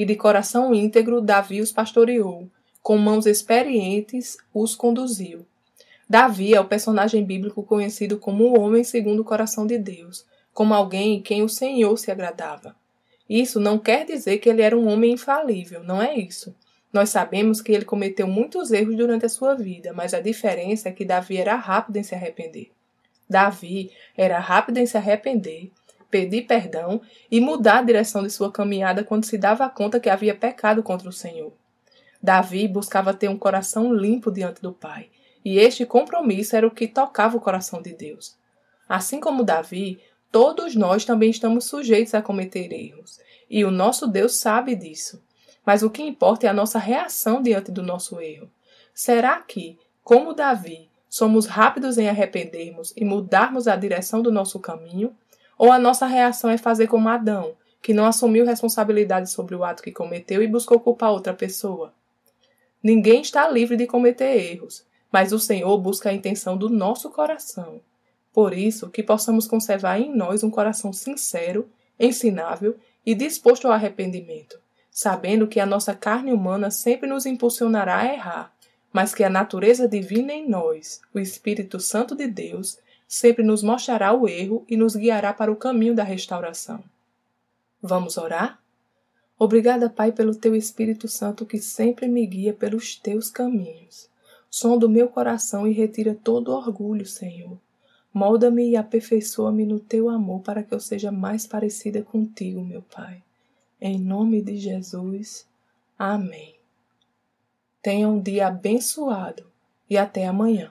E de coração íntegro Davi os pastoreou, com mãos experientes os conduziu. Davi é o personagem bíblico conhecido como o homem segundo o coração de Deus, como alguém em quem o Senhor se agradava. Isso não quer dizer que ele era um homem infalível, não é isso. Nós sabemos que ele cometeu muitos erros durante a sua vida, mas a diferença é que Davi era rápido em se arrepender. Davi era rápido em se arrepender, pedir perdão e mudar a direção de sua caminhada quando se dava conta que havia pecado contra o Senhor. Davi buscava ter um coração limpo diante do Pai, e este compromisso era o que tocava o coração de Deus. Assim como Davi, todos nós também estamos sujeitos a cometer erros, e o nosso Deus sabe disso. Mas o que importa é a nossa reação diante do nosso erro. Será que, como Davi, somos rápidos em arrependermos e mudarmos a direção do nosso caminho? Ou a nossa reação é fazer como Adão, que não assumiu responsabilidade sobre o ato que cometeu e buscou culpar outra pessoa? Ninguém está livre de cometer erros, mas o Senhor busca a intenção do nosso coração. Por isso, que possamos conservar em nós um coração sincero, ensinável e disposto ao arrependimento, sabendo que a nossa carne humana sempre nos impulsionará a errar, mas que a natureza divina em nós, o Espírito Santo de Deus, sempre nos mostrará o erro e nos guiará para o caminho da restauração. Vamos orar? Obrigada, Pai, pelo teu Espírito Santo que sempre me guia pelos teus caminhos. Som do meu coração e retira todo orgulho, Senhor. Molda-me e aperfeiçoa-me no teu amor para que eu seja mais parecida contigo, meu Pai. Em nome de Jesus. Amém. Tenha um dia abençoado e até amanhã.